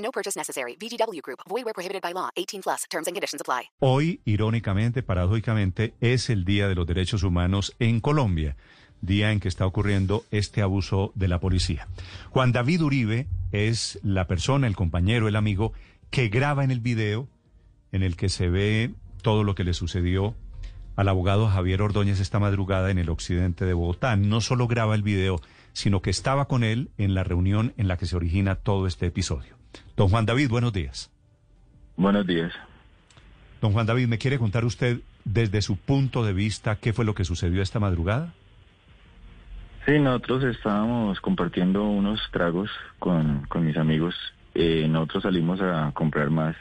No purchase necessary. VGW Group. Void where prohibited by law. 18 plus. Terms and conditions apply. Hoy, irónicamente, paradójicamente, es el Día de los Derechos Humanos en Colombia, día en que está ocurriendo este abuso de la policía. Juan David Uribe es la persona, el compañero, el amigo que graba en el video en el que se ve todo lo que le sucedió al abogado Javier Ordóñez esta madrugada en el occidente de Bogotá. No solo graba el video, sino que estaba con él en la reunión en la que se origina todo este episodio. Don Juan David, buenos días. Buenos días. Don Juan David, ¿me quiere contar usted desde su punto de vista qué fue lo que sucedió esta madrugada? Sí, nosotros estábamos compartiendo unos tragos con, con mis amigos. Eh, nosotros salimos a comprar más.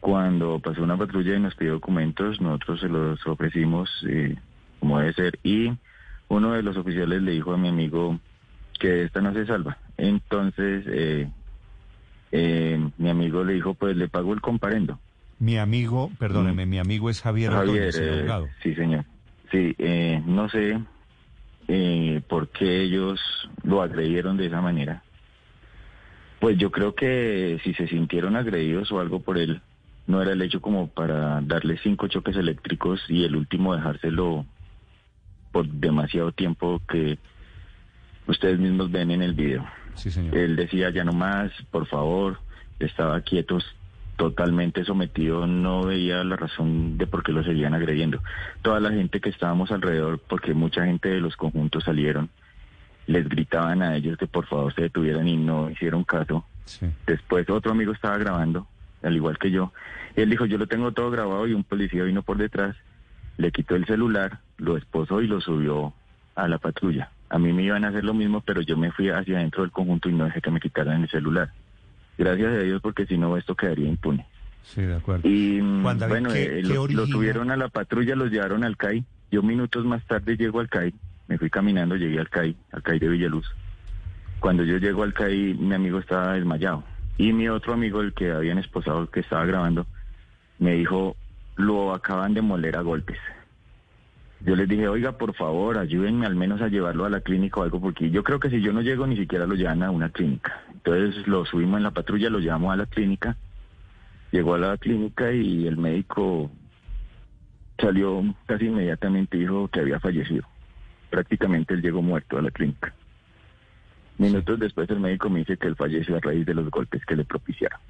Cuando pasó una patrulla y nos pidió documentos, nosotros se los ofrecimos eh, como debe ser. Y uno de los oficiales le dijo a mi amigo que esta no se salva. Entonces, eh, eh, mi amigo le dijo, pues le pago el comparendo. Mi amigo, perdóneme, mi amigo es Javier, Javier, eh, sí, señor. Sí, eh, no sé eh, por qué ellos lo agredieron de esa manera. Pues yo creo que si se sintieron agredidos o algo por él, no era el hecho como para darle cinco choques eléctricos y el último dejárselo por demasiado tiempo que ustedes mismos ven en el video. Sí, señor. Él decía ya no más, por favor, estaba quieto, totalmente sometido, no veía la razón de por qué lo seguían agrediendo. Toda la gente que estábamos alrededor, porque mucha gente de los conjuntos salieron, les gritaban a ellos que por favor se detuvieran y no hicieron caso. Sí. Después otro amigo estaba grabando, al igual que yo. Él dijo, yo lo tengo todo grabado y un policía vino por detrás, le quitó el celular, lo esposó y lo subió a la patrulla. A mí me iban a hacer lo mismo, pero yo me fui hacia adentro del conjunto y no dejé que me quitaran el celular. Gracias a Dios, porque si no, esto quedaría impune. Sí, de acuerdo. Y David, bueno, ¿qué- eh, qué lo, subieron a la patrulla, los llevaron al CAI. Yo minutos más tarde llego al CAI, me fui caminando, llegué al CAI, al CAI de Villaluz. Cuando yo llego al CAI, mi amigo estaba desmayado. Y mi otro amigo, el que habían esposado, que estaba grabando, me dijo, lo acaban de moler a golpes. Yo les dije, oiga, por favor, ayúdenme al menos a llevarlo a la clínica o algo, porque yo creo que si yo no llego, ni siquiera lo llevan a una clínica. Entonces lo subimos en la patrulla, lo llevamos a la clínica. Llegó a la clínica y el médico salió casi inmediatamente y dijo que había fallecido. Prácticamente él llegó muerto a la clínica. Minutos después el médico me dice que él falleció a raíz de los golpes que le propiciaron.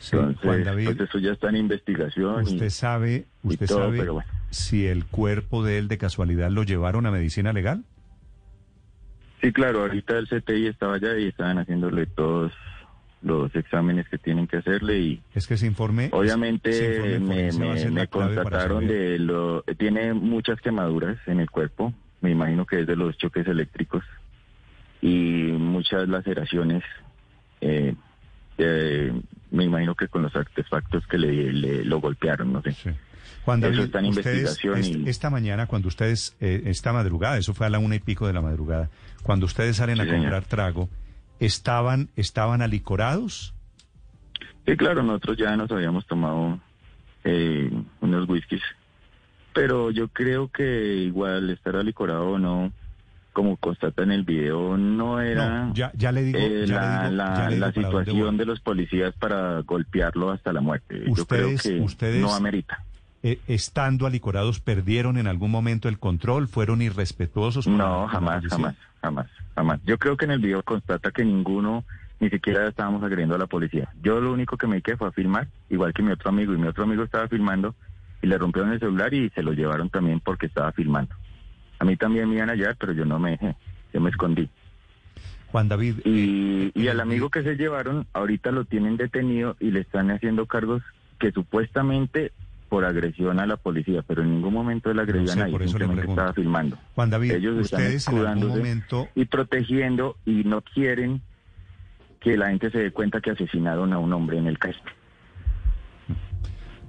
Sí, Entonces, Juan David, eso ya está en investigación. y- ¿usted sabe, y usted todo, sabe pero bueno. si el cuerpo de él de casualidad lo llevaron a medicina legal? Sí, claro, ahorita el CTI estaba allá y estaban haciéndole todos los exámenes que tienen que hacerle y Es que ese informe... ese obviamente informe me, me- me constataron de lo... Tiene muchas quemaduras en el cuerpo, me imagino que es de los choques eléctricos y muchas laceraciones. eh, eh, me imagino que con los artefactos que le, le- lo golpearon, no sé. Sí. Juan Eso David, está en investigación est- y- esta mañana, cuando ustedes, eh, esta madrugada, eso fue a la una y pico de la madrugada, cuando ustedes salen Sí, a señor. comprar trago, ¿estaban, estaban alicorados? Sí, claro, nosotros ya nos habíamos tomado eh, unos whiskies, pero yo creo que igual estar alicorado o no, como constata en el video, no era No, ya, ya le digo, eh, ya la, le digo, la- ya le digo la para dónde situación de los policías para golpearlo hasta la muerte. yo creo Ustedes- que ustedes- no amerita. Eh, estando alicorados, ¿perdieron en algún momento el control? ¿Fueron irrespetuosos? No, jamás, jamás, jamás, jamás. Yo creo que en el video constata que ninguno, ni siquiera estábamos agrediendo a la policía. Yo lo único que me dediqué fue a filmar, igual que mi otro amigo, y mi otro amigo estaba filmando y le rompieron el celular y se lo llevaron también porque estaba filmando. A mí también me iban a hallar, pero yo no me dejé, yo me escondí. Juan David, Y, y eh, al amigo que se llevaron, ahorita lo tienen detenido y le están haciendo cargos que supuestamente por agresión a la policía, pero en ningún momento él agredió No sé, a nadie, por eso le simplemente estaba filmando. Juan David, Ellos están en algún momento, y protegiendo y no quieren que la gente se dé cuenta que asesinaron a un hombre en el CAI.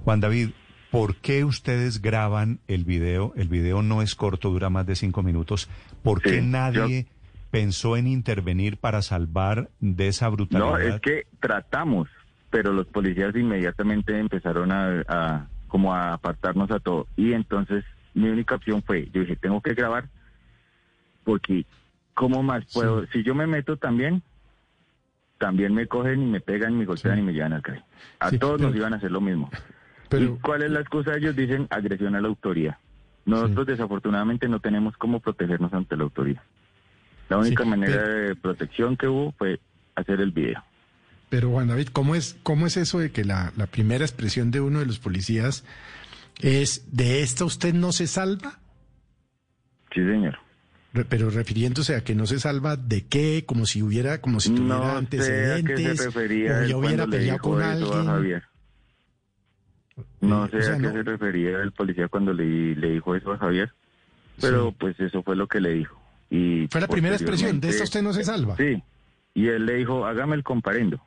Juan David, ¿por qué ustedes graban el video? El video no es corto, dura más de cinco minutos. ¿Por qué Sí, nadie pensó en intervenir para salvar de esa brutalidad? No, es que tratamos, pero los policías inmediatamente empezaron a, a- como a apartarnos a todo. Y entonces mi única opción fue, yo dije, tengo que grabar, porque ¿cómo más puedo? Si yo me meto también, también me cogen y me pegan, y me golpean y me llevan al CAI. A Sí, todos pero- nos iban a hacer lo mismo. Pero- ¿Y cuál es la excusa? Ellos dicen agresión a la autoría. Nosotros desafortunadamente no tenemos cómo protegernos ante la autoría. La única Sí, manera pero- de protección que hubo fue hacer el video. Pero Juan David, ¿cómo es, cómo es eso de que la, la primera expresión de uno de los policías es de esta usted no se salva? Sí, señor. Pero refiriéndose a que no se salva de qué, como si hubiera, como si tuviera No sé a antecedentes, qué se refería o ya hubiera peleado con alguien. No sé o sea, a qué no- se refería el policía cuando le, le dijo eso a Javier, pero Sí. pues eso fue lo que le dijo. Y Fue la primera expresión, de esta usted no se salva. Sí, y él le dijo, hágame el comparendo.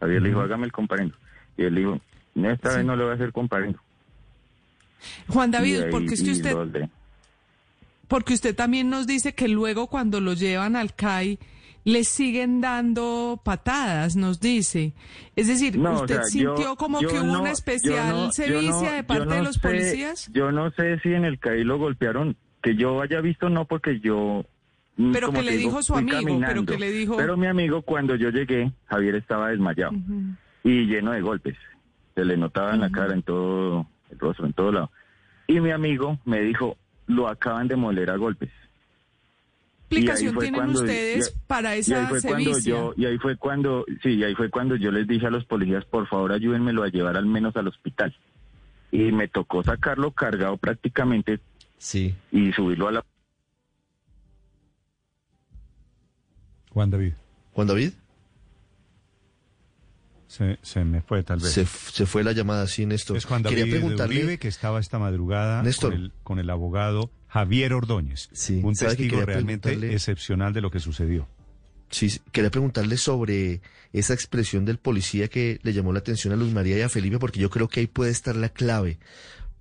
Javier le dijo, hágame el comparendo. Y él le dijo, no, esta vez no le voy a hacer comparendo. Juan David, ahí- porque es que usted, porque usted también nos dice que luego cuando lo llevan al CAI le siguen dando patadas, nos dice. Es decir, No, o ¿usted sea, sintió yo- como yo que hubo no- una especial no- sevicia de parte de los sé- policías? Yo no sé si en el CAI lo golpearon, que yo haya visto no porque yo... mm, Pero que le digo, dijo su amigo, pero que le dijo- Pero mi amigo cuando yo llegué, Javier estaba desmayado y lleno de golpes. Se le notaba en la cara, en todo el rostro, en todo lado. Y mi amigo me dijo, lo acaban de moler a golpes. ¿Qué Y explicación tienen cuando- ustedes y- para Y esa cuando yo, y ahí fue cuando, sí, y ahí fue cuando yo les dije a los policías, por favor ayúdenmelo a llevar al menos al hospital. Y me tocó sacarlo cargado prácticamente Sí. y subirlo a la... Juan David, Juan David, se, se me fue tal vez. se, fue la llamada, sí, Néstor. Es Juan Quería David preguntarle, Uribe, que estaba esta madrugada Néstor. con el, con el abogado Javier Ordóñez. Sí, un ¿sabe que testigo realmente excepcional de lo que sucedió. sí, quería preguntarle sobre esa expresión del policía que le llamó la atención a Luz María y a Felipe, porque yo creo que ahí puede estar la clave.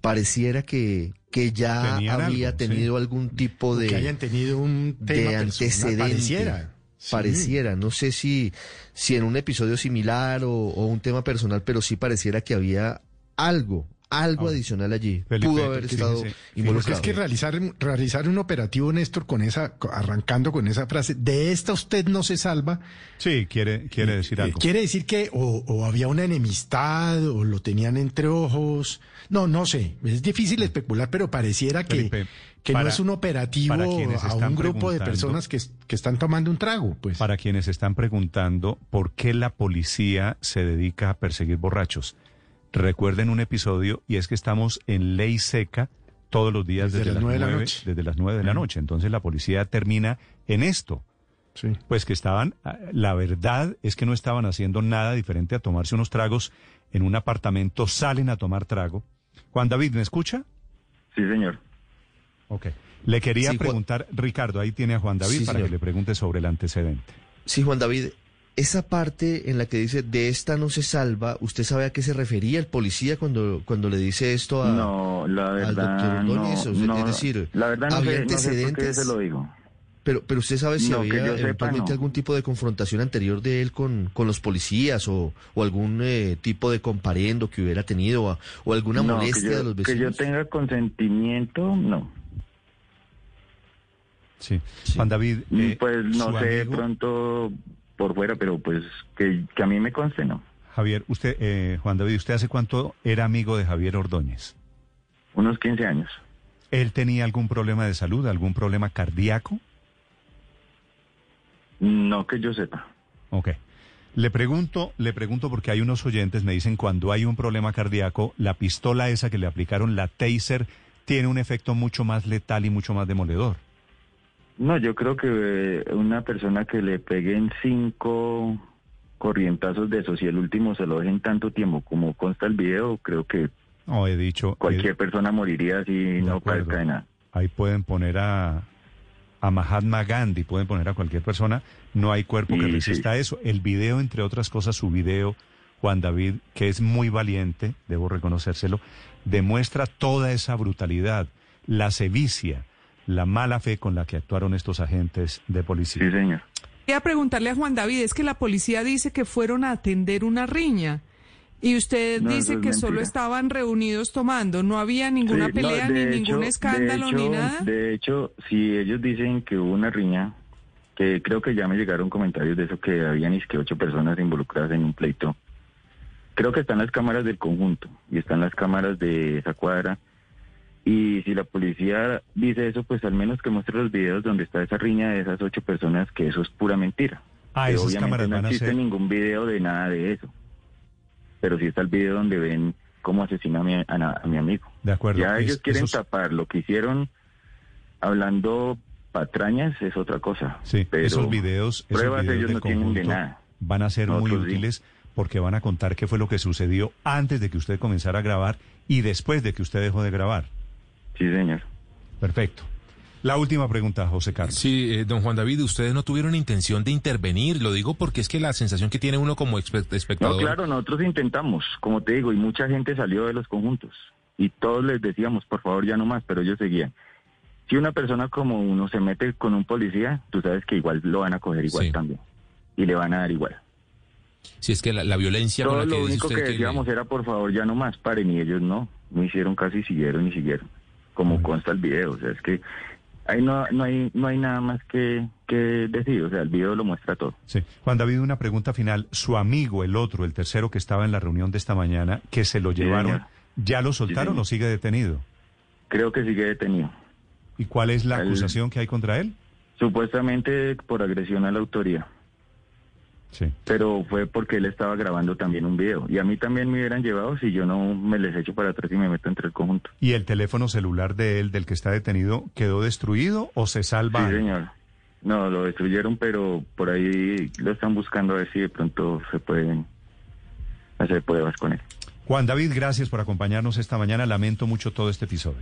Pareciera que, que ya Tenían había algo, sí. tenido algún tipo de... que hayan tenido un tema de personal, antecedente. Pareciera. Sí. Pareciera, no sé si, si en un episodio similar o, o un tema personal, pero sí pareciera que había algo, algo Ahora, adicional allí. Felipe, Pudo haber fíjese, estado fíjese involucrado. Es que realizar, realizar un operativo, Néstor, con esa, arrancando con esa frase, de esta usted no se salva, Sí, quiere, quiere decir eh, algo. quiere decir que o, o había una enemistad o lo tenían entre ojos. No, no sé, es difícil especular, pero pareciera que, Felipe, que para- no es un operativo a un grupo de personas que, que están tomando un trago. Pues. Para quienes están preguntando por qué la policía se dedica a perseguir borrachos, recuerden un episodio y es que estamos en ley seca todos los días Desde desde, las las nueve de la noche. desde las nueve de la noche. Entonces la policía termina en esto. Sí. Pues que estaban, ah, la verdad es que no estaban haciendo nada diferente a tomarse unos tragos en un apartamento, salen a tomar trago. Juan David, ¿me escucha? Sí, señor. Ok. Le quería Sí, Juan- preguntar, Ricardo, ahí tiene a Juan David Sí, para señor. que le pregunte sobre el antecedente. Sí, Juan David, esa parte en la que dice de esta no se salva, ¿usted sabe a qué se refería el policía cuando, cuando le dice esto a... no, la al verdad, doctor no, Ordóñez? O sea, no, es decir, la verdad no ¿había sé, no sé por qué antecedentes? se lo digo. Pero, pero usted sabe si No, había sepa, eventualmente no. algún tipo de confrontación anterior de él con, con los policías o, o algún eh, tipo de comparendo que hubiera tenido o, o alguna No, molestia yo- de los Que yo vecinos. tenga consentimiento, no. Sí. Juan David, Mm, eh, pues no sé, de amigo- pronto por fuera, pero pues que, que a mí me conste, no. Javier, usted, eh, Juan David, ¿usted hace cuánto era amigo de Javier Ordóñez? Unos 15 años. ¿Él tenía algún problema de salud, algún problema cardíaco? No que yo sepa. Ok. Le pregunto, le pregunto porque hay unos oyentes, me dicen, cuando hay un problema cardíaco, la pistola esa que le aplicaron, la taser, tiene un efecto mucho más letal y mucho más demoledor. No, yo creo que eh, una persona que le peguen cinco corrientazos de esos y el último se lo dejen tanto tiempo como consta el video, creo que No, he dicho... cualquier persona moriría si no de nada. Ahí pueden poner a, a Mahatma Gandhi, pueden poner a cualquier persona, no hay cuerpo que Sí, resista eso. El video, entre otras cosas, su video, Juan David, que es muy valiente, debo reconocérselo, demuestra toda esa brutalidad, la sevicia, la mala fe con la que actuaron estos agentes de policía. Sí, señor. Quería preguntarle a Juan David, es que la policía dice que fueron a atender una riña y usted No, dice es que solo estaban reunidos tomando, no había ninguna Sí, pelea ni hecho- ningún escándalo ni nada. De hecho, si ellos dicen que hubo una riña, que creo que ya me llegaron comentarios de eso, que habían es que ocho personas involucradas en un pleito. Creo que están las cámaras del conjunto y están las cámaras de esa cuadra. Y si la policía dice eso, pues al menos que muestre los videos donde está esa riña de esas ocho personas, que eso es pura mentira. Ah, Que esas cámaras no van a existe ser... ningún video de nada de eso. Pero sí está el video donde ven cómo asesina a mi, a mi amigo. De acuerdo. Ya es- ellos quieren esos- tapar lo que hicieron hablando patrañas es otra cosa. Sí, pero esos videos, esos pruebas videos ellos no tienen de nada. van a ser muy sí. útiles porque van a contar qué fue lo que sucedió antes de que usted comenzara a grabar y después de que usted dejó de grabar. Sí, señor. Perfecto. La última pregunta, José Carlos. Sí, eh, don Juan David, ustedes no tuvieron intención de intervenir, lo digo porque es que la sensación que tiene uno como espe- No, espectador... claro, nosotros intentamos, como te digo, y mucha gente salió de los conjuntos. Y todos les decíamos, por favor, ya no más, pero ellos seguían. Si una persona como uno se mete con un policía, tú sabes que igual lo van a coger igual Sí. también. Y le van a dar igual. Si es que la, la violencia con Todo la que lo dice único usted que que decíamos era, por favor, ya no más, paren. Y ellos no, no hicieron casi, siguieron y siguieron. Como consta el video. O sea, es que ahí no, no, hay, no hay nada más que, que decir. O sea, el video lo muestra todo. Sí. Juan David, una pregunta final. Su amigo, el otro, el tercero que estaba en la reunión de esta mañana, que se lo llevaron. ¿ya lo soltaron o sigue detenido? Creo que sigue detenido. ¿Y cuál es la acusación que hay contra él? Supuestamente por agresión a la autoría. Sí. Pero fue porque él estaba grabando también un video. Y a mí también me hubieran llevado si yo no me les echo para atrás y me meto entre el conjunto. ¿Y el teléfono celular de él, del que está detenido, quedó destruido o se salva? Sí, señor. No, lo destruyeron, pero por ahí lo están buscando a ver si de pronto se pueden hacer pruebas con él. Juan David, gracias por acompañarnos esta mañana. Lamento mucho todo este episodio.